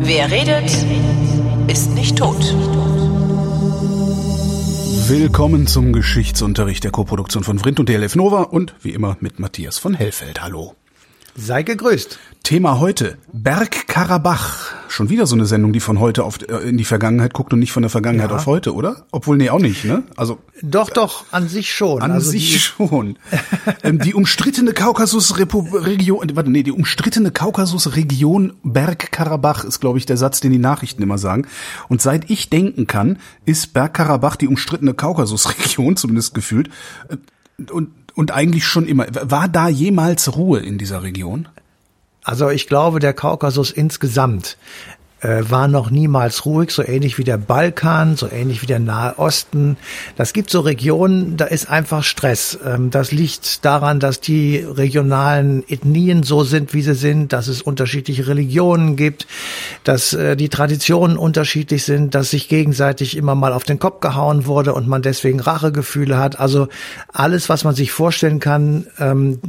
Wer redet, ist nicht tot. Willkommen zum Geschichtsunterricht der Koproduktion von Vrindt und DLF Nova und wie immer mit Matthias von Hellfeld. Hallo. Sei gegrüßt. Thema heute, Bergkarabach. Schon wieder so eine Sendung, die von heute auf, äh, in die Vergangenheit guckt und nicht von der Vergangenheit Ja. auf heute, oder? Obwohl, nee, auch nicht, ne? Also Doch, doch, an sich schon. an also sich die, schon. ähm, die umstrittene Kaukasusregion, warte, nee, die umstrittene Kaukasusregion Bergkarabach ist, glaube ich, der Satz, den die Nachrichten immer sagen. Und seit ich denken kann, ist Bergkarabach die umstrittene Kaukasusregion, zumindest gefühlt. Äh, Und, und eigentlich schon immer. War da jemals Ruhe in dieser Region? Also ich glaube, der Kaukasus insgesamt war noch niemals ruhig, so ähnlich wie der Balkan, so ähnlich wie der Nahe Osten. Das gibt so Regionen, da ist einfach Stress. Ähm, das liegt daran, dass die regionalen Ethnien so sind, wie sie sind, dass es unterschiedliche Religionen gibt, dass äh, die Traditionen unterschiedlich sind, dass sich gegenseitig immer mal auf den Kopf gehauen wurde und man deswegen Rachegefühle hat. Also alles, was man sich vorstellen kann, ähm,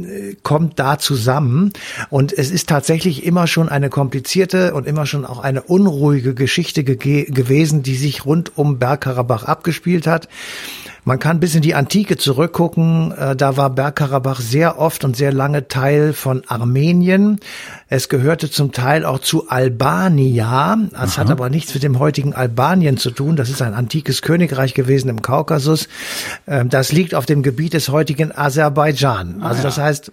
kommt da zusammen. Und es ist tatsächlich immer schon eine komplizierte und immer schon auch eine unruhige Geschichte gege- gewesen, die sich rund um Bergkarabach abgespielt hat. Man kann bis in die Antike zurückgucken. Äh, Da war Bergkarabach sehr oft und sehr lange Teil von Armenien. Es gehörte zum Teil auch zu Albania. Das hat aber nichts mit dem heutigen Albanien zu tun. Das ist ein antikes Königreich gewesen im Kaukasus. Ähm, Das liegt auf dem Gebiet des heutigen Aserbaidschan. Also das heißt,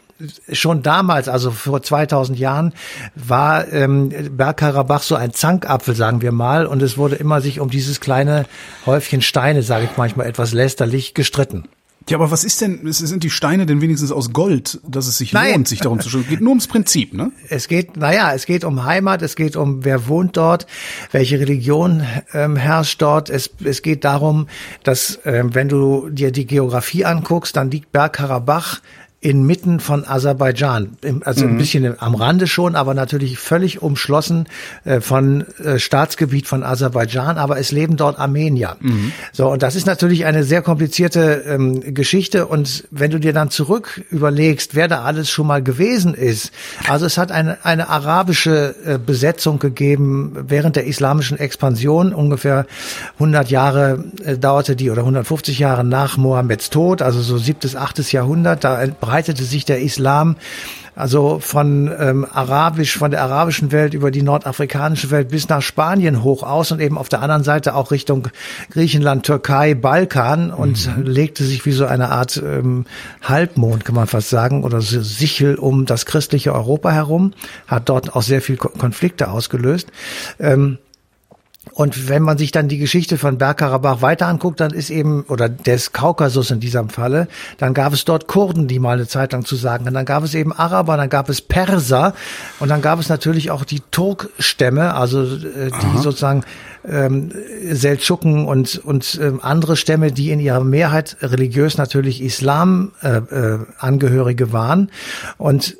schon damals, also vor 2000 Jahren, war ähm, Bergkarabach so ein Zankapfel, sagen wir mal. Und es wurde immer sich um dieses kleine Häufchen Steine, sage ich manchmal etwas lästerlich, gestritten. Ja, aber was ist denn, es sind die Steine denn wenigstens aus Gold, dass es sich Nein. lohnt, sich darum zu schützen? Geht nur ums Prinzip, ne? Es geht, naja, es geht um Heimat, es geht um wer wohnt dort, welche Religion ähm, herrscht dort. Es, es geht darum, dass ähm, wenn du dir die Geografie anguckst, dann liegt Bergkarabach inmitten von Aserbaidschan. Also ein bisschen am Rande schon, aber natürlich völlig umschlossen äh, von äh, Staatsgebiet von Aserbaidschan, aber es leben dort Armenier. So, und das ist natürlich eine sehr komplizierte ähm, Geschichte. Und wenn du dir dann zurück überlegst, wer da alles schon mal gewesen ist, also es hat eine, eine arabische äh, Besetzung gegeben während der islamischen Expansion, ungefähr 100 Jahre äh, dauerte die oder 150 Jahre nach Mohammeds Tod, also so siebtes, achtes Jahrhundert, da breitete sich der Islam also von ähm, arabisch, von der arabischen Welt über die nordafrikanische Welt bis nach Spanien hoch aus und eben auf der anderen Seite auch Richtung Griechenland, Türkei, Balkan und legte sich wie so eine Art ähm, Halbmond, kann man fast sagen, oder Sichel um das christliche Europa herum, hat dort auch sehr viel Ko- Konflikte ausgelöst. Ähm, und wenn man sich dann die Geschichte von Bergkarabach weiter anguckt, dann ist eben, oder des Kaukasus in diesem Falle, dann gab es dort Kurden, die mal eine Zeit lang zu sagen hatten. Dann gab es eben Araber, dann gab es Perser und dann gab es natürlich auch die Turkstämme, also äh, die sozusagen ähm, Seldschuken und, und ähm, andere Stämme, die in ihrer Mehrheit religiös natürlich Islam äh, äh, Angehörige waren. Und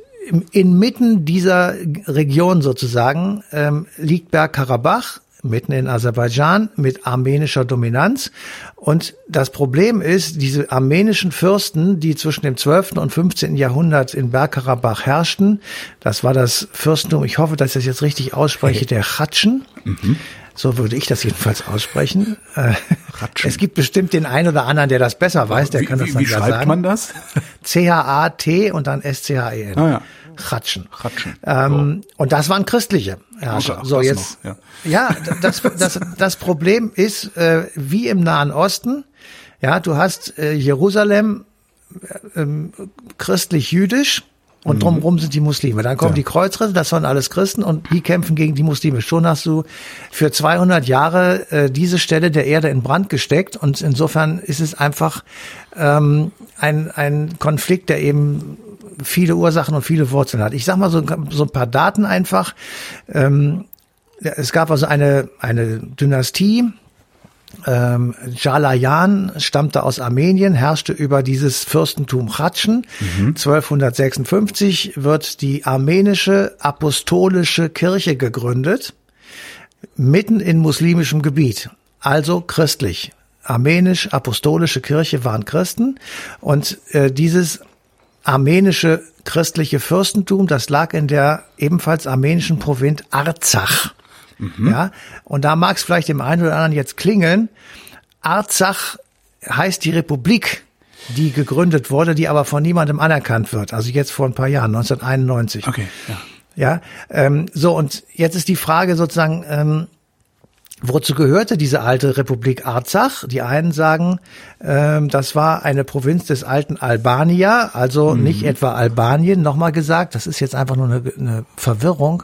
inmitten dieser Region sozusagen ähm, liegt Bergkarabach, mitten in Aserbaidschan mit armenischer Dominanz. Und das Problem ist, diese armenischen Fürsten, die zwischen dem 12. und 15. Jahrhundert in Bergkarabach herrschten, das war das Fürstentum, ich hoffe, dass ich das jetzt richtig ausspreche, der Chatschen. So würde ich das jedenfalls aussprechen. Äh, Chatschen. Es gibt bestimmt den einen oder anderen, der das besser weiß, der wie kann das wie, dann wie ja schreibt sagen. man das? C-H-A-T und dann S-C-H-E-N. Ah, ja. Chatschen. Chatschen. Ähm, Und das waren christliche Herrscher. Okay, so jetzt. noch, ja, das, das, das Problem ist, äh, wie im Nahen Osten, ja, du hast äh, Jerusalem äh, ähm, christlich-jüdisch und drumherum sind die Muslime. Dann kommen Mhm. Ja. die Kreuzritter, das waren alles Christen und die kämpfen gegen die Muslime. Schon hast du für 200 Jahre äh, diese Stelle der Erde in Brand gesteckt und insofern ist es einfach ähm, ein, ein Konflikt, der eben viele Ursachen und viele Wurzeln hat. Ich sag mal so, so ein paar Daten einfach. Ähm, es gab also eine, eine Dynastie, ähm, Jalayan stammte aus Armenien, herrschte über dieses Fürstentum Chatschen. 1256 wird die armenische apostolische Kirche gegründet, mitten in muslimischem Gebiet, also christlich. Armenisch-apostolische Kirche waren Christen und äh, dieses armenische christliche Fürstentum, das lag in der ebenfalls armenischen Provinz Arzach. Ja, und da mag es vielleicht dem einen oder anderen jetzt klingeln. Arzach heißt die Republik, die gegründet wurde, die aber von niemandem anerkannt wird. Also jetzt vor ein paar Jahren, 1991. Okay, ja. Ja, ähm, so und jetzt ist die Frage sozusagen, ähm, wozu gehörte diese alte Republik Arzach? Die einen sagen, ähm, das war eine Provinz des alten Albania, also nicht etwa Albanien, nochmal gesagt, das ist jetzt einfach nur eine, eine Verwirrung,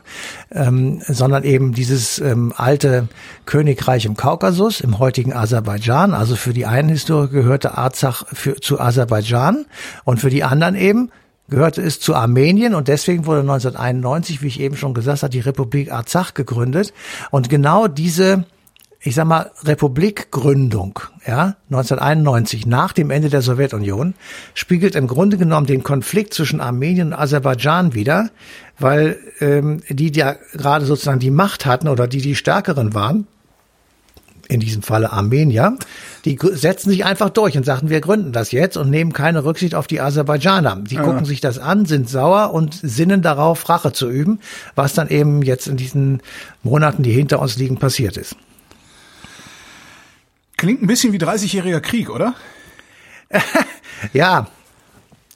ähm, sondern eben dieses ähm, alte Königreich im Kaukasus, im heutigen Aserbaidschan. Also für die einen Historiker gehörte Arzach für, zu Aserbaidschan und für die anderen eben gehörte es zu Armenien und deswegen wurde 1991, wie ich eben schon gesagt habe, die Republik Arzach gegründet. Und genau diese, ich sag mal, Republikgründung, ja, 1991, nach dem Ende der Sowjetunion, spiegelt im Grunde genommen den Konflikt zwischen Armenien und Aserbaidschan wider, weil ähm, die, die ja gerade sozusagen die Macht hatten oder die die Stärkeren waren, in diesem Falle Armenier, die setzen sich einfach durch und sagten, wir gründen das jetzt und nehmen keine Rücksicht auf die Aserbaidschaner. Die gucken sich das an, sind sauer und sinnen darauf, Rache zu üben, was dann eben jetzt in diesen Monaten, die hinter uns liegen, passiert ist. Klingt ein bisschen wie 30-jähriger Krieg, oder? Ja,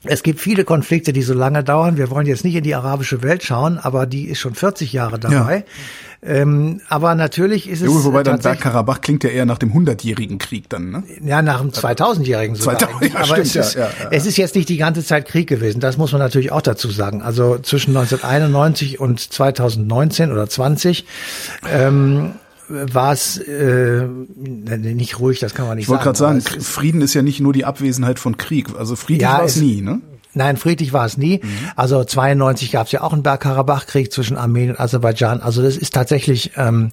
es gibt viele Konflikte, die so lange dauern. Wir wollen jetzt nicht in die arabische Welt schauen, aber die ist schon 40 Jahre dabei. Ähm, aber natürlich ist es Jo, wobei dann Bergkarabach klingt ja eher nach dem 100-jährigen Krieg dann, ne? Ja, nach dem 2000-Jährigen sogar. 2000, eigentlich. ja, Aber stimmt, es, ist, ja, ja, ja. es ist jetzt nicht die ganze Zeit Krieg gewesen. Das muss man natürlich auch dazu sagen. Also zwischen 1991 und 2019 oder 20 ähm, war es äh, nicht ruhig, das kann man nicht Ich wollte gerade sagen. sagen, aber es ist- Frieden ist ja nicht nur die Abwesenheit von Krieg. Also friedlich Ja, war es es- nie, ne? Nein, friedlich war es nie. Also 92 gab es ja auch einen Bergkarabach-Krieg zwischen Armenien und Aserbaidschan. Also das ist tatsächlich ähm,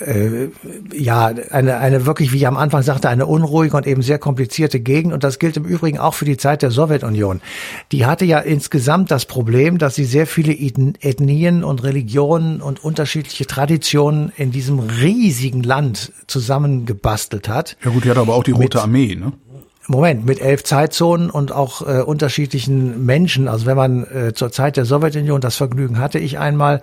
äh, ja eine eine wirklich, wie ich am Anfang sagte, eine unruhige und eben sehr komplizierte Gegend. Und das gilt im Übrigen auch für die Zeit der Sowjetunion. Die hatte ja insgesamt das Problem, dass sie sehr viele Ethnien und Religionen und unterschiedliche Traditionen in diesem riesigen Land zusammengebastelt hat. Ja gut, die hat aber auch die Rote Armee, ne? Moment, mit elf Zeitzonen und auch äh, unterschiedlichen Menschen. Also wenn man äh, zur Zeit der Sowjetunion das Vergnügen hatte, ich einmal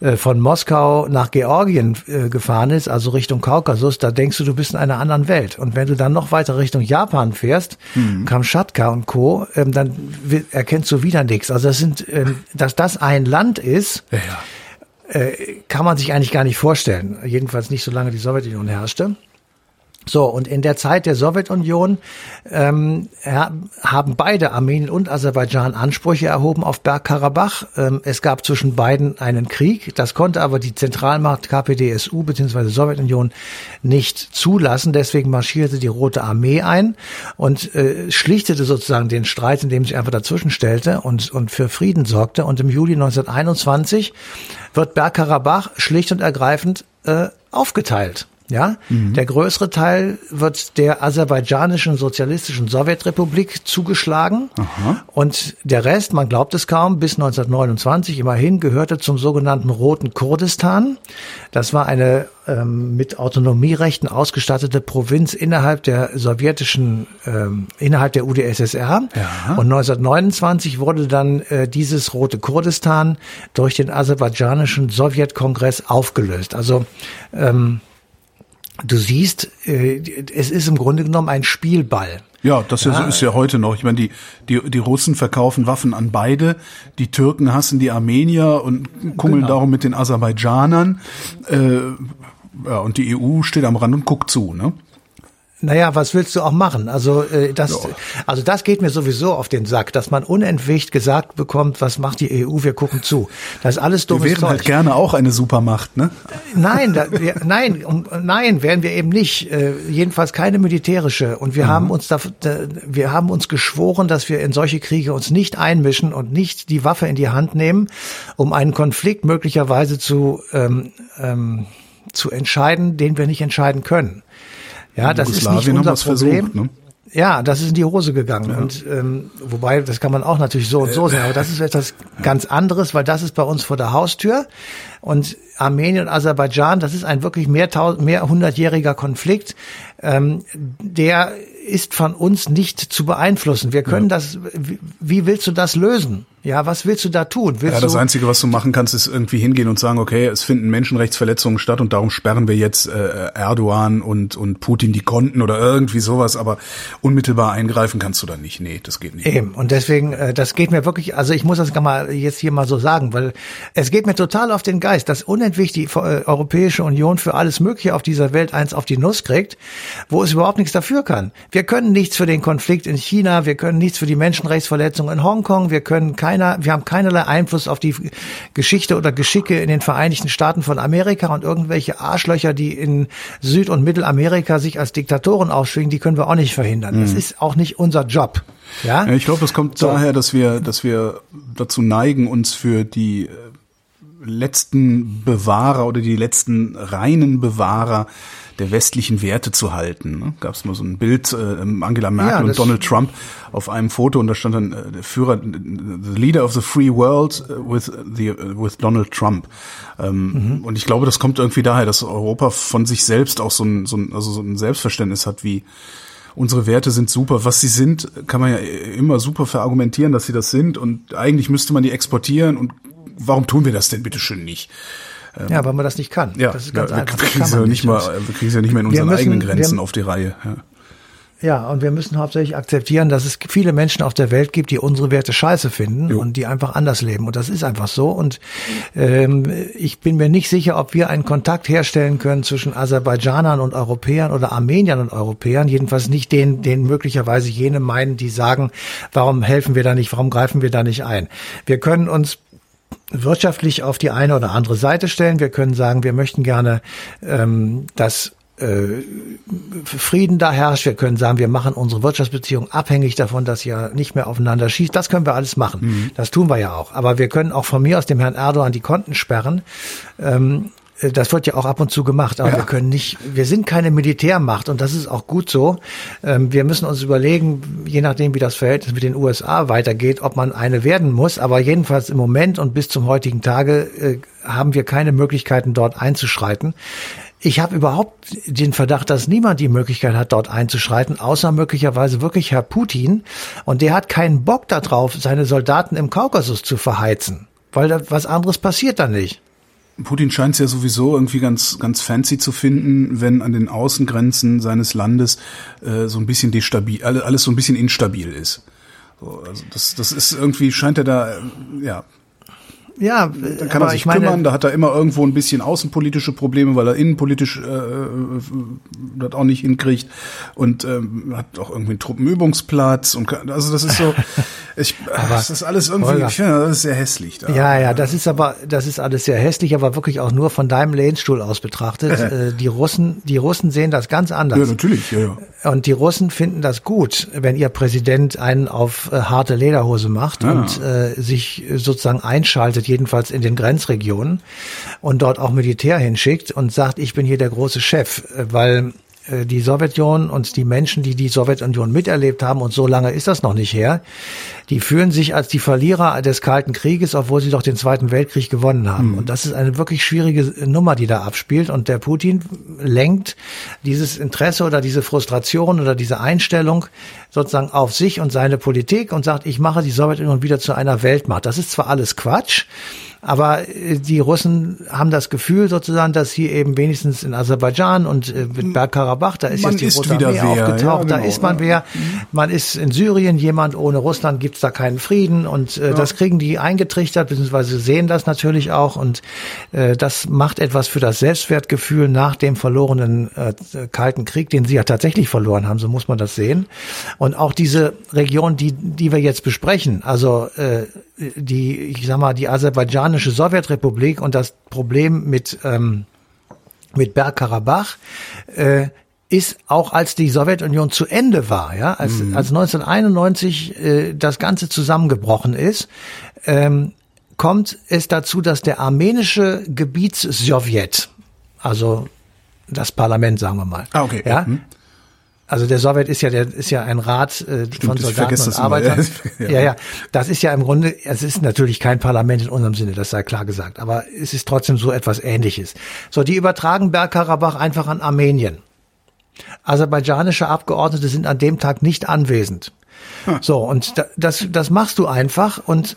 äh, von Moskau nach Georgien äh, gefahren ist, also Richtung Kaukasus, da denkst du, du bist in einer anderen Welt. Und wenn du dann noch weiter Richtung Japan fährst, Kamtschatka und Co., ähm, dann erkennst du wieder nichts. Also das sind, ähm, dass das ein Land ist, Ja, ja. kann man sich eigentlich gar nicht vorstellen. Jedenfalls nicht, solange die Sowjetunion herrschte. So, und in der Zeit der Sowjetunion ähm, haben beide Armenien und Aserbaidschan Ansprüche erhoben auf Bergkarabach. Ähm, es gab zwischen beiden einen Krieg. Das konnte aber die Zentralmacht KPDSU bzw. Sowjetunion nicht zulassen. Deswegen marschierte die Rote Armee ein und äh, schlichtete sozusagen den Streit, indem sie einfach dazwischen stellte und, und für Frieden sorgte. Und im Juli 1921 wird Bergkarabach schlicht und ergreifend äh, aufgeteilt. Ja, der größere Teil wird der aserbaidschanischen sozialistischen Sowjetrepublik zugeschlagen und der Rest, man glaubt es kaum, bis 1929 immerhin gehörte zum sogenannten Roten Kurdistan. Das war eine ähm, mit Autonomierechten ausgestattete Provinz innerhalb der sowjetischen, ähm, innerhalb der UdSSR. Ja. Und 1929 wurde dann äh, dieses Rote Kurdistan durch den aserbaidschanischen Sowjetkongress aufgelöst. Also ähm, Du siehst, äh, es ist im Grunde genommen ein Spielball. Ja, das ja. ist ja heute noch. Ich meine, die, die, die Russen verkaufen Waffen an beide, die Türken hassen die Armenier und kummeln Genau. darum mit den Aserbaidschanern. Äh, ja, und die EU steht am Rand und guckt zu, ne? Naja, was willst du auch machen? Also äh, das, also das geht mir sowieso auf den Sack, dass man unentwegt gesagt bekommt, was macht die EU? Wir gucken zu. Das ist alles Wir dummes wären Zeug. halt gerne auch eine Supermacht, ne? Nein, da, wir, nein, um, nein, wären wir eben nicht. Äh, jedenfalls keine militärische. Und wir haben uns da, wir haben uns geschworen, dass wir in solche Kriege uns nicht einmischen und nicht die Waffe in die Hand nehmen, um einen Konflikt möglicherweise zu ähm, ähm, zu entscheiden, den wir nicht entscheiden können. Ja, das ist nicht unser Problem. versucht, ne? Ja, das ist in die Hose gegangen. Ja. Und ähm, wobei, das kann man auch natürlich so und so sehen, aber das ist etwas ganz anderes, weil das ist bei uns vor der Haustür. Und Armenien und Aserbaidschan, das ist ein wirklich mehr, mehr hundertjähriger Konflikt, ähm, der ist von uns nicht zu beeinflussen. Wir können ja. das, wie, wie willst du das lösen? Ja, was willst du da tun? Willst ja, das Einzige, was du machen kannst, ist irgendwie hingehen und sagen, okay, es finden Menschenrechtsverletzungen statt und darum sperren wir jetzt äh, Erdogan und, und Putin die Konten oder irgendwie sowas, aber unmittelbar eingreifen kannst du da nicht. Nee, das geht nicht. Eben, und deswegen, äh, das geht mir wirklich, also ich muss das mal jetzt hier mal so sagen, weil es geht mir total auf den Geist, dass unendlich die äh, Europäische Union für alles Mögliche auf dieser Welt eins auf die Nuss kriegt, wo es überhaupt nichts dafür kann. Wir können nichts für den Konflikt in China, wir können nichts für die Menschenrechtsverletzungen in Hongkong, wir können keiner, wir haben keinerlei Einfluss auf die Geschichte oder Geschicke in den Vereinigten Staaten von Amerika und irgendwelche Arschlöcher, die in Süd- und Mittelamerika sich als Diktatoren ausschwingen, die können wir auch nicht verhindern. Mhm. Das ist auch nicht unser Job. Ja, ich glaube, das kommt so. daher, dass wir, dass wir dazu neigen, uns für die letzten Bewahrer oder die letzten reinen Bewahrer der westlichen Werte zu halten. Ne? Gab es mal so ein Bild, äh, Angela Merkel ja, und Donald Trump auf einem Foto und da stand dann äh, der Führer, the leader of the free world äh, with the uh, with Donald Trump. Ähm, mhm. Und ich glaube, das kommt irgendwie daher, dass Europa von sich selbst auch so ein, so ein, also so ein Selbstverständnis hat, wie unsere Werte sind super. Was sie sind, kann man ja immer super verargumentieren, dass sie das sind. Und eigentlich müsste man die exportieren. Und warum tun wir das denn bitte schön nicht? ja, weil man das nicht kann. Ja, das ist ganz ja, wir einfach. Kriegen ja nicht mal, wir kriegen es ja nicht mehr in unseren müssen, eigenen Grenzen wir, auf die Reihe. Ja. Ja, und wir müssen hauptsächlich akzeptieren, dass es viele Menschen auf der Welt gibt, die unsere Werte scheiße finden jo. und die einfach anders leben. Und das ist einfach so. Und ähm, ich bin mir nicht sicher, ob wir einen Kontakt herstellen können zwischen Aserbaidschanern und Europäern oder Armeniern und Europäern. Jedenfalls nicht den, den möglicherweise jene meinen, die sagen, warum helfen wir da nicht, warum greifen wir da nicht ein. Wir können uns wirtschaftlich auf die eine oder andere Seite stellen. Wir können sagen, wir möchten gerne, ähm, dass äh, Frieden da herrscht. Wir können sagen, wir machen unsere Wirtschaftsbeziehungen abhängig davon, dass ja nicht mehr aufeinander schießt. Das können wir alles machen. Mhm. Das tun wir ja auch. Aber wir können auch von mir aus dem Herrn Erdogan die Konten sperren. Ähm, äh, das wird ja auch ab und zu gemacht, aber ja. wir können nicht, wir sind keine Militärmacht und das ist auch gut so. Ähm, wir müssen uns überlegen, je nachdem, wie das Verhältnis mit den USA weitergeht, ob man eine werden muss. Aber jedenfalls im Moment und bis zum heutigen Tage äh, haben wir keine Möglichkeiten, dort einzuschreiten. Ich habe überhaupt den Verdacht, dass niemand die Möglichkeit hat, dort einzuschreiten, außer möglicherweise wirklich Herr Putin. Und der hat keinen Bock darauf, seine Soldaten im Kaukasus zu verheizen, weil da was anderes passiert da nicht. Putin scheint es ja sowieso irgendwie ganz, ganz fancy zu finden, wenn an den Außengrenzen seines Landes äh, so ein bisschen destabil, alles so ein bisschen instabil ist. So, also das, das ist irgendwie, scheint er da, äh, ja, ja, da kann er sich meine, kümmern, da hat er immer irgendwo ein bisschen außenpolitische Probleme, weil er innenpolitisch äh, das auch nicht hinkriegt und ähm, hat auch irgendwie einen Truppenübungsplatz und kann, also das ist so, ich, aber, das ist alles irgendwie, Holger, ich finde, das ist sehr hässlich. Da. Ja, ja, das ist aber, das ist alles sehr hässlich, aber wirklich auch nur von deinem Lehnstuhl aus betrachtet. äh, die Russen, die Russen sehen das ganz anders. Ja, natürlich, ja, ja. Und die Russen finden das gut, wenn ihr Präsident einen auf äh, harte Lederhose macht ja. und äh, sich sozusagen einschaltet jedenfalls in den Grenzregionen, und dort auch Militär hinschickt und sagt, ich bin hier der große Chef, weil äh, die Sowjetunion und die Menschen, die die Sowjetunion miterlebt haben, und so lange ist das noch nicht her, die fühlen sich als die Verlierer des Kalten Krieges, obwohl sie doch den Zweiten Weltkrieg gewonnen haben. Mhm. Und das ist eine wirklich schwierige Nummer, die da abspielt. Und der Putin lenkt dieses Interesse oder diese Frustration oder diese Einstellung sozusagen auf sich und seine Politik und sagt, ich mache die Sowjetunion wieder zu einer Weltmacht. Das ist zwar alles Quatsch, aber äh, die Russen haben das Gefühl sozusagen, dass hier eben wenigstens in Aserbaidschan und äh, mit Bergkarabach, da ist man jetzt die Rote Armee aufgetaucht, ja, genau. da ist man wer. Man ist in Syrien jemand, ohne Russland gibt's da keinen Frieden und äh, ja. das kriegen die eingetrichtert, beziehungsweise sehen das natürlich auch und äh, das macht etwas für das Selbstwertgefühl nach dem verlorenen äh, Kalten Krieg, den sie ja tatsächlich verloren haben, so muss man das sehen. Und auch diese Region, die, die wir jetzt besprechen, also äh, die, ich sag mal, die aserbaidschanische Sowjetrepublik und das Problem mit, ähm, mit Bergkarabach, äh, ist auch als die Sowjetunion zu Ende war, ja, als, mhm. als 1991 äh, das Ganze zusammengebrochen ist, ähm, kommt es dazu, dass der armenische Gebietssowjet, also das Parlament, sagen wir mal, ah, okay. ja, mhm Also der Sowjet ist ja der ist ja ein Rat äh, von ich Soldaten und Arbeitern. ja. Ja. ja, Das ist ja im Grunde, es ist natürlich kein Parlament in unserem Sinne, das sei klar gesagt, aber es ist trotzdem so etwas Ähnliches. So, die übertragen Bergkarabach einfach an Armenien. Aserbaidschanische Abgeordnete sind an dem Tag nicht anwesend. So, und da, das, das machst du einfach und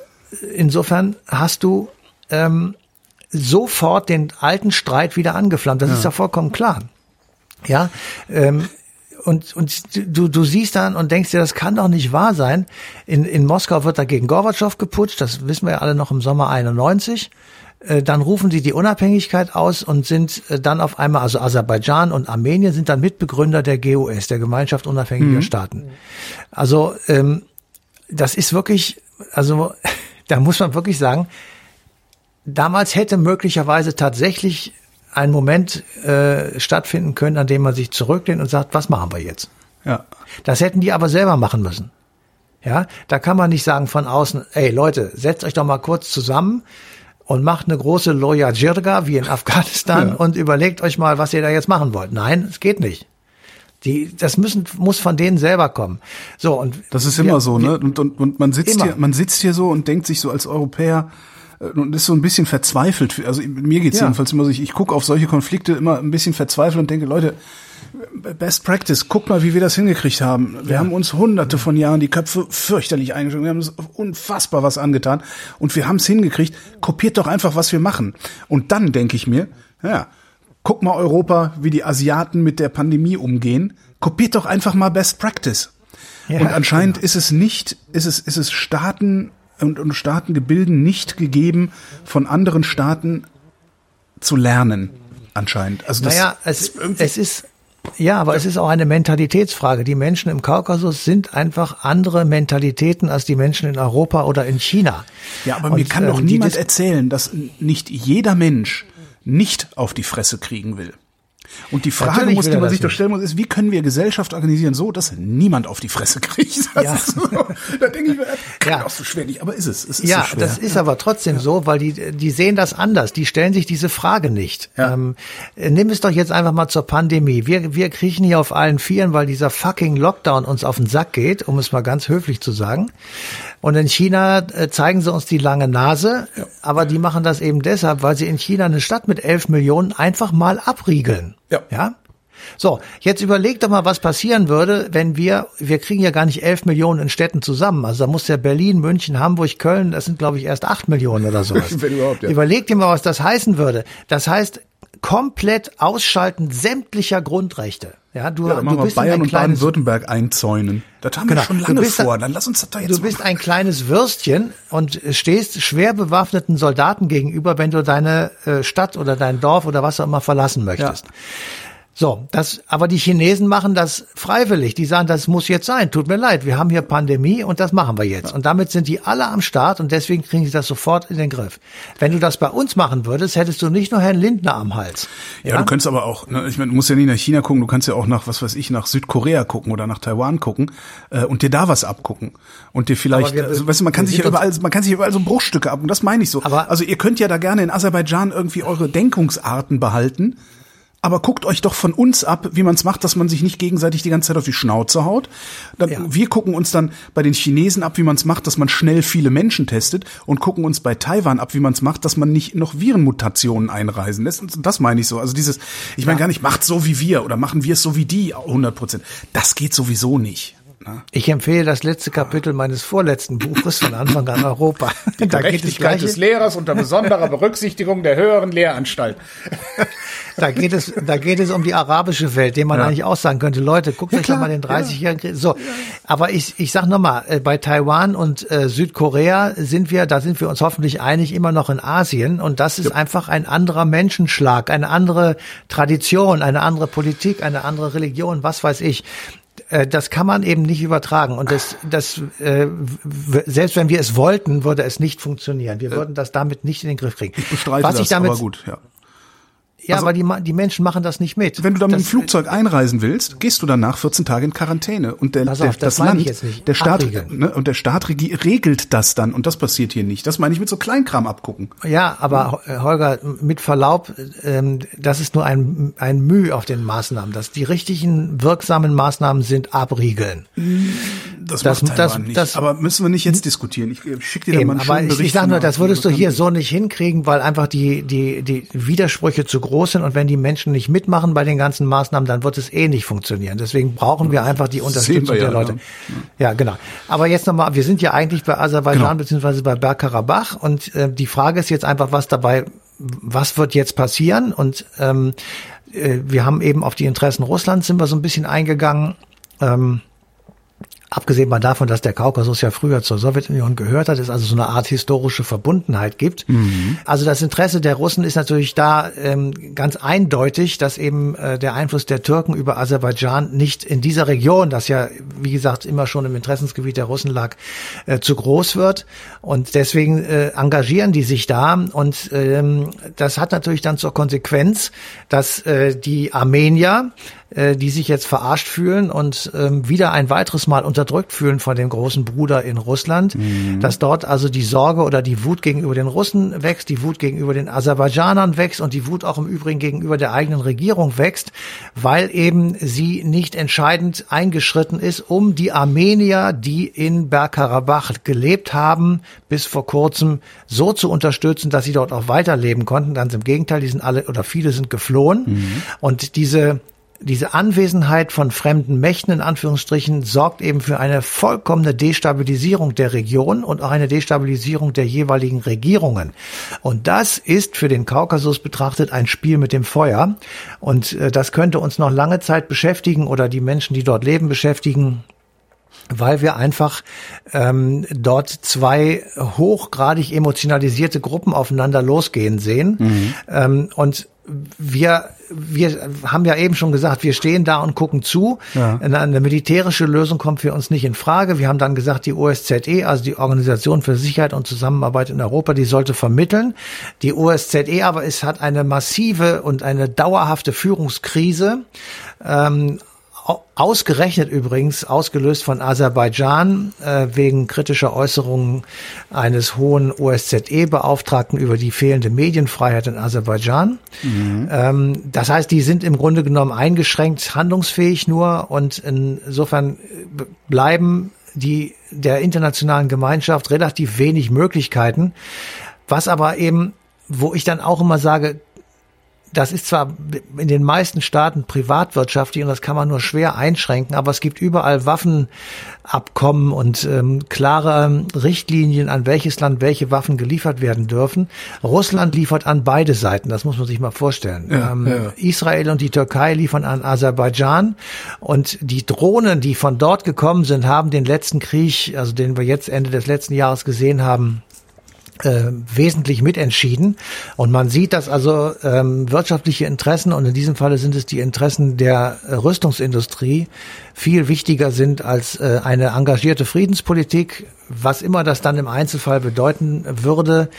insofern hast du ähm, sofort den alten Streit wieder angeflammt. Das ist ja vollkommen klar. Ja, ähm, und, und du, du siehst dann und denkst dir, das kann doch nicht wahr sein. In, in Moskau wird dagegen Gorbatschow geputscht, das wissen wir ja alle noch im Sommer 91. Äh, Dann rufen sie die Unabhängigkeit aus und sind äh, dann auf einmal, also Aserbaidschan und Armenien sind dann Mitbegründer der GUS, der Gemeinschaft unabhängiger Staaten. Also ähm, das ist wirklich, also da muss man wirklich sagen, damals hätte möglicherweise tatsächlich ein Moment äh, stattfinden können, an dem man sich zurücklehnt und sagt, was machen wir jetzt? Ja. Das hätten die aber selber machen müssen. Ja, da kann man nicht sagen von außen, ey Leute, setzt euch doch mal kurz zusammen und macht eine große Loya Jirga wie in Afghanistan Ja. und überlegt euch mal, was ihr da jetzt machen wollt. Nein, es geht nicht. Die, das müssen, muss von denen selber kommen. So, und Das ist wir- immer so, ne? Und, und, und man sitzt Immer. hier, man sitzt hier so und denkt sich so als Europäer und ist so ein bisschen verzweifelt. Also mir geht's Ja. jedenfalls immer so, ich, ich gucke auf solche Konflikte immer ein bisschen verzweifelt und denke, Leute, Best Practice, guck mal, wie wir das hingekriegt haben. Wir haben uns hunderte von Jahren die Köpfe fürchterlich eingeschränkt. Wir haben uns unfassbar was angetan und wir haben es hingekriegt. Kopiert doch einfach, was wir machen. Und dann denke ich mir, ja, guck mal Europa, wie die Asiaten mit der Pandemie umgehen. Kopiert doch einfach mal Best Practice. Ja, und anscheinend ist es nicht, ist es, ist es Staaten und, und Staatengebilden nicht gegeben, von anderen Staaten zu lernen. Anscheinend. Also das naja, es, ist es ist, ja, aber es ist auch eine Mentalitätsfrage. Die Menschen im Kaukasus sind einfach andere Mentalitäten als die Menschen in Europa oder in China. Ja, aber Und, mir kann doch die niemand erzählen, dass nicht jeder Mensch nicht auf die Fresse kriegen will. Und die Frage, muss, die man sich doch stellen muss, ist, wie können wir Gesellschaft organisieren, so dass niemand auf die Fresse kriegt? Das Ja. so, da denke ich mir, das kann Ja. doch so schwer nicht, aber ist es. Es ist Ja, so das ist aber trotzdem so, weil die, die sehen das anders. Die stellen sich diese Frage nicht. Ja. Ähm, äh, nimm es doch jetzt einfach mal zur Pandemie. Wir, wir kriechen hier auf allen Vieren, weil dieser fucking Lockdown uns auf den Sack geht, um es mal ganz höflich zu sagen. Und in China äh, zeigen sie uns die lange Nase, aber die machen das eben deshalb, weil sie in China eine Stadt mit elf Millionen einfach mal abriegeln. Ja. Ja? So, jetzt überleg doch mal, was passieren würde, wenn wir, wir kriegen ja gar nicht elf Millionen in Städten zusammen. Also da muss ja Berlin, München, Hamburg, Köln, das sind glaube ich erst acht Millionen oder sowas. Wenn überhaupt, ja. Überleg dir mal, was das heißen würde. Das heißt, komplett ausschalten sämtlicher Grundrechte. Ja, du, ja, du bist Bayern ein und kleines, Baden-Württemberg einzäunen. Das haben Genau. wir schon lange bist vor. Dann lass uns das doch jetzt Du bist machen. ein kleines Würstchen und stehst schwer bewaffneten Soldaten gegenüber, wenn du deine äh, Stadt oder dein Dorf oder was auch immer verlassen möchtest. So, das, aber die Chinesen machen das freiwillig. Die sagen, das muss jetzt sein. Tut mir leid, wir haben hier Pandemie und das machen wir jetzt. Und damit sind die alle am Start und deswegen kriegen sie das sofort in den Griff. Wenn du das bei uns machen würdest, hättest du nicht nur Herrn Lindner am Hals. Ja, du könntest aber auch, ne, ich meine, du musst ja nicht nach China gucken, du kannst ja auch nach, was weiß ich, nach Südkorea gucken oder nach Taiwan gucken äh, und dir da was abgucken. Und dir vielleicht, wir- also, weißt du, man kann sich ja überall, man kann sich überall so Bruchstücke ab und das meine ich so. Aber- also ihr könnt ja da gerne in Aserbaidschan irgendwie eure Denkungsarten behalten. Aber guckt euch doch von uns ab, wie man es macht, dass man sich nicht gegenseitig die ganze Zeit auf die Schnauze haut. Dann, Ja. Wir gucken uns dann bei den Chinesen ab, wie man es macht, dass man schnell viele Menschen testet und gucken uns bei Taiwan ab, wie man es macht, dass man nicht noch Virenmutationen einreisen lässt. Und das meine ich so. Also dieses, ich meine gar nicht, macht so wie wir oder machen wir es so wie die 100 Prozent. Das geht sowieso nicht. Ne? Ich empfehle das letzte Kapitel meines vorletzten Buches von Anfang an Europa. Die Da Gerechtigkeit des Lehrers unter besonderer Berücksichtigung der höheren Lehranstalt. Da geht es, da geht es um die arabische Welt, dem man Ja. eigentlich auch sagen könnte, Leute, guckt euch doch mal den 30-jährigen Krieg. So, aber ich, ich sag nochmal, äh, bei Taiwan und äh, Südkorea sind wir, da sind wir uns hoffentlich einig, immer noch in Asien und das ist einfach ein anderer Menschenschlag, eine andere Tradition, eine andere Politik, eine andere Religion, was weiß ich. Äh, Das kann man eben nicht übertragen und das, das äh, selbst wenn wir es wollten, würde es nicht funktionieren. Wir würden das damit nicht in den Griff kriegen. Ich bestreite was das, ich damit, aber gut, ja. Ja, Also- aber die, die Menschen machen das nicht mit. Wenn du da mit dem Das- Flugzeug einreisen willst, gehst du danach 14 Tage in Quarantäne und der, Pass der auf, das das Land, ich jetzt nicht. der Staat, Abriegeln. ne, und der Staat regelt das dann und das passiert hier nicht. Das meine ich mit so Kleinkram abgucken. Ja, aber äh, Holger, mit Verlaub, ähm, das ist nur ein, ein Mühe auf den Maßnahmen. Dass die richtigen, wirksamen Maßnahmen sind abriegeln. Das, Das- macht das- nicht. das- Aber müssen wir nicht jetzt diskutieren. Ich äh, schick dir da mal Eben, einen aber ich, ich sage nur, das würdest du hier so nicht hinkriegen, weil einfach die, die, die Widersprüche zu groß sind und wenn die Menschen nicht mitmachen bei den ganzen Maßnahmen, dann wird es eh nicht funktionieren. Deswegen brauchen wir einfach die Unterstützung ja, der Leute. ja. Ja. genau. Aber jetzt nochmal, wir sind ja eigentlich bei Aserbaidschan Genau. beziehungsweise bei Bergkarabach und äh, die Frage ist jetzt einfach, was dabei, was wird jetzt passieren? Und ähm, äh, wir haben eben auf die Interessen Russlands sind wir so ein bisschen eingegangen. Ähm, Abgesehen mal davon, dass der Kaukasus ja früher zur Sowjetunion gehört hat, es also so eine Art historische Verbundenheit gibt. Also das Interesse der Russen ist natürlich da ähm, ganz eindeutig, dass eben äh, der Einfluss der Türken über Aserbaidschan nicht in dieser Region, das ja wie gesagt immer schon im Interessensgebiet der Russen lag, äh, zu groß wird. Und deswegen äh, engagieren die sich da. Und ähm, das hat natürlich dann zur Konsequenz, dass äh, die Armenier äh, die sich jetzt verarscht fühlen und ähm, wieder ein weiteres Mal unterdrückt fühlen von dem großen Bruder in Russland, dass dort also die Sorge oder die Wut gegenüber den Russen wächst, die Wut gegenüber den Aserbaidschanern wächst und die Wut auch im Übrigen gegenüber der eigenen Regierung wächst, weil eben sie nicht entscheidend eingeschritten ist, um die Armenier, die in Bergkarabach gelebt haben, bis vor kurzem so zu unterstützen, dass sie dort auch weiterleben konnten. Ganz im Gegenteil, die sind alle oder viele sind geflohen. Und diese diese Anwesenheit von fremden Mächten in Anführungsstrichen sorgt eben für eine vollkommene Destabilisierung der Region und auch eine Destabilisierung der jeweiligen Regierungen. Und das ist für den Kaukasus betrachtet ein Spiel mit dem Feuer. Und äh, das könnte uns noch lange Zeit beschäftigen oder die Menschen, die dort leben, beschäftigen weil wir einfach ähm, dort zwei hochgradig emotionalisierte Gruppen aufeinander losgehen sehen. Ähm, und wir, wir haben ja eben schon gesagt, wir stehen da und gucken zu. Ja. Eine, militärische Lösung kommt für uns nicht in Frage. Wir haben dann gesagt, die OSZE, also die Organisation für Sicherheit und Zusammenarbeit in Europa, die sollte vermitteln. Die OSZE aber es hat eine massive und eine dauerhafte Führungskrise. Ähm, Ausgerechnet übrigens, ausgelöst von Aserbaidschan äh, wegen kritischer Äußerungen eines hohen OSZE-Beauftragten über die fehlende Medienfreiheit in Aserbaidschan. Ähm, das heißt, die sind im Grunde genommen eingeschränkt handlungsfähig nur und insofern äh, bleiben die der internationalen Gemeinschaft relativ wenig Möglichkeiten. Was aber eben, wo ich dann auch immer sage, das ist zwar in den meisten Staaten privatwirtschaftlich und das kann man nur schwer einschränken, aber es gibt überall Waffenabkommen und ähm, klare Richtlinien, an welches Land welche Waffen geliefert werden dürfen. Russland liefert an beide Seiten, das muss man sich mal vorstellen. Ja, ähm, ja. Israel und die Türkei liefern an Aserbaidschan und die Drohnen, die von dort gekommen sind, haben den letzten Krieg, also den wir jetzt Ende des letzten Jahres gesehen haben, äh, wesentlich mitentschieden. Und man sieht, dass also ähm, wirtschaftliche Interessen, und in diesem Falle sind es die Interessen der äh, Rüstungsindustrie, viel wichtiger sind als äh, eine engagierte Friedenspolitik, was immer das dann im Einzelfall bedeuten würde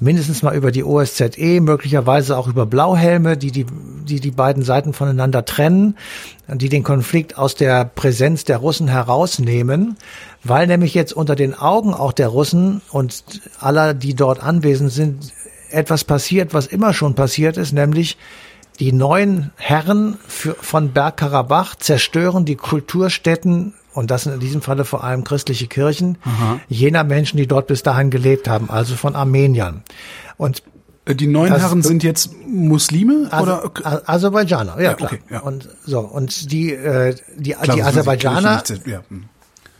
mindestens mal über die OSZE, möglicherweise auch über Blauhelme, die die, die, die beiden Seiten voneinander trennen, die den Konflikt aus der Präsenz der Russen herausnehmen, weil nämlich jetzt unter den Augen auch der Russen und aller, die dort anwesend sind, etwas passiert, was immer schon passiert ist, nämlich die neuen Herren für, von Bergkarabach zerstören die Kulturstätten und das sind in diesem Falle vor allem christliche Kirchen jener Menschen, die dort bis dahin gelebt haben, also von Armeniern. Und Äh, Die neuen Das- Herren sind jetzt Muslime also, oder? A- Aserbaidschaner, ja, Ja, klar. okay, ja. Und so und die äh, die, Klar, die Aserbaidschaner Ja. hm.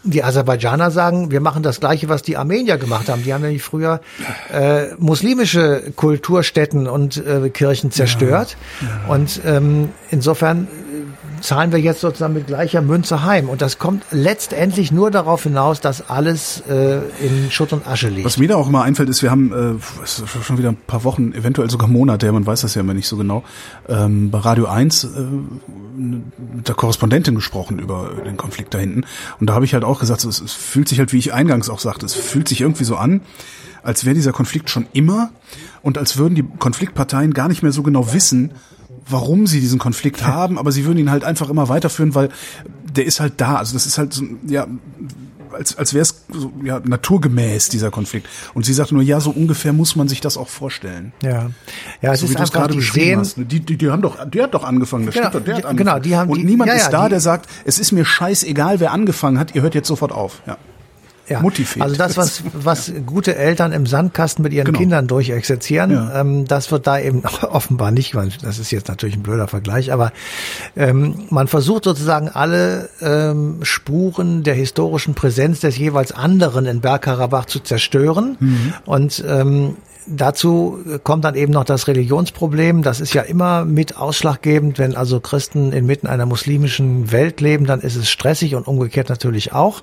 die Aserbaidschaner sagen, wir machen das Gleiche, was die Armenier gemacht haben. Die haben nämlich früher äh, muslimische Kulturstätten und äh, Kirchen zerstört. Und ähm, insofern zahlen wir jetzt sozusagen mit gleicher Münze heim. Und das kommt letztendlich nur darauf hinaus, dass alles äh, in Schutt und Asche liegt. Was mir da auch immer einfällt, ist, wir haben äh, schon wieder ein paar Wochen, eventuell sogar Monate, man weiß das ja immer nicht so genau, ähm, bei Radio 1 äh, mit der Korrespondentin gesprochen über den Konflikt da hinten. Und da habe ich halt auch gesagt, es, es fühlt sich halt, wie ich eingangs auch sagte, es fühlt sich irgendwie so an, als wäre dieser Konflikt schon immer und als würden die Konfliktparteien gar nicht mehr so genau wissen, warum sie diesen Konflikt haben, aber sie würden ihn halt einfach immer weiterführen, weil der ist halt da. Also das ist halt so, ja, als, als wäre es so, ja, naturgemäß, dieser Konflikt. Und sie sagt nur, ja, so ungefähr muss man sich das auch vorstellen. Ja, ja, es So ist wie du es gerade die beschrieben hast. Die, die, die haben doch, der hat doch angefangen, das Genau, stimmt doch, der hat die- angefangen. genau, die haben Und die- niemand ja, ist da, die- der sagt, es ist mir scheißegal, wer angefangen hat, ihr hört jetzt sofort auf. Ja. Ja. Mutti fehlt. Also das, was, was gute Eltern im Sandkasten mit ihren Genau. Kindern durchexerzieren, Ja. ähm, das wird da eben offenbar nicht, weil das ist jetzt natürlich ein blöder Vergleich, aber ähm, man versucht sozusagen alle ähm, Spuren der historischen Präsenz des jeweils anderen in Bergkarabach zu zerstören. Mhm. Und ähm, Dazu kommt dann eben noch das Religionsproblem. Das ist ja immer mit ausschlaggebend. Wenn also Christen inmitten einer muslimischen Welt leben, dann ist es stressig und umgekehrt natürlich auch.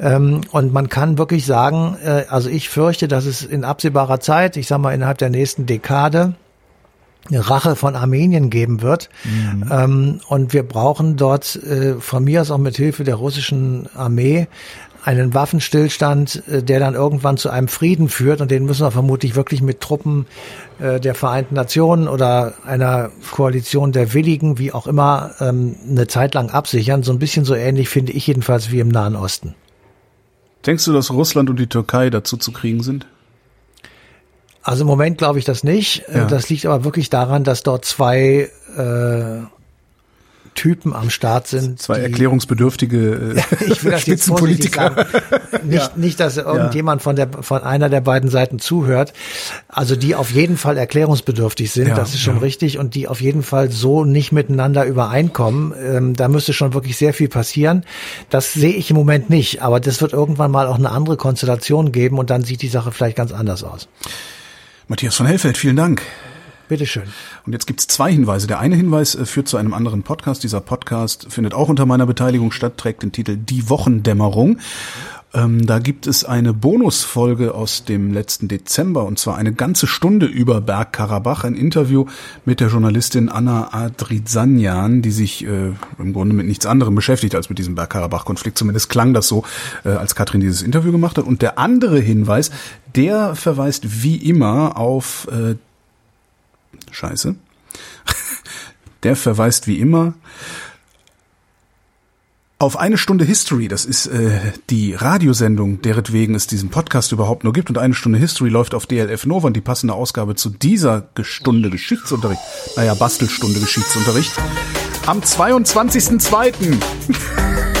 Ähm, Und man kann wirklich sagen, äh, also ich fürchte, dass es in absehbarer Zeit, ich sage mal innerhalb der nächsten Dekade, eine Rache von Armenien geben wird. Ähm, und wir brauchen dort äh, von mir aus auch mit Hilfe der russischen Armee einen Waffenstillstand, äh, der dann irgendwann zu einem Frieden führt. Und den müssen wir vermutlich wirklich mit Truppen äh, der Vereinten Nationen oder einer Koalition der Willigen, wie auch immer, ähm, eine Zeit lang absichern. So ein bisschen so ähnlich finde ich jedenfalls wie im Nahen Osten. Denkst du, dass Russland und die Türkei dazu zu kriegen sind? Also im Moment glaube ich das nicht. Äh, Ja. Das liegt aber wirklich daran, dass dort zwei äh, Typen am Start sind. Zwei die- erklärungsbedürftige äh, ich will das jetzt Spitzenpolitiker. sagen. Nicht, nicht, dass irgendjemand von der von einer der beiden Seiten zuhört. Also die auf jeden Fall erklärungsbedürftig sind, Ja, das ist schon ja. richtig, und die auf jeden Fall so nicht miteinander übereinkommen. Ähm, da müsste schon wirklich sehr viel passieren. Das sehe ich im Moment nicht, aber das wird irgendwann mal auch eine andere Konstellation geben und dann sieht die Sache vielleicht ganz anders aus. Matthias von Hellfeld, vielen Dank. Bitteschön. Und jetzt gibt's zwei Hinweise. Der eine Hinweis äh, führt zu einem anderen Podcast. Dieser Podcast findet auch unter meiner Beteiligung statt, trägt den Titel Die Wochendämmerung. Ähm, da gibt es eine Bonusfolge aus dem letzten Dezember und zwar eine ganze Stunde über Bergkarabach, ein Interview mit der Journalistin Anna Adrizanjan, die sich äh, im Grunde mit nichts anderem beschäftigt als mit diesem Bergkarabach-Konflikt. Zumindest klang das so, äh, als Katrin dieses Interview gemacht hat. Und der andere Hinweis, der verweist wie immer auf äh, Scheiße. Der verweist wie immer auf eine Stunde History. Das ist äh, die Radiosendung, deretwegen es diesen Podcast überhaupt nur gibt. Und eine Stunde History läuft auf DLF Nova und die passende Ausgabe zu dieser Stunde Geschichtsunterricht, naja, Bastelstunde Geschichtsunterricht, am 22.02.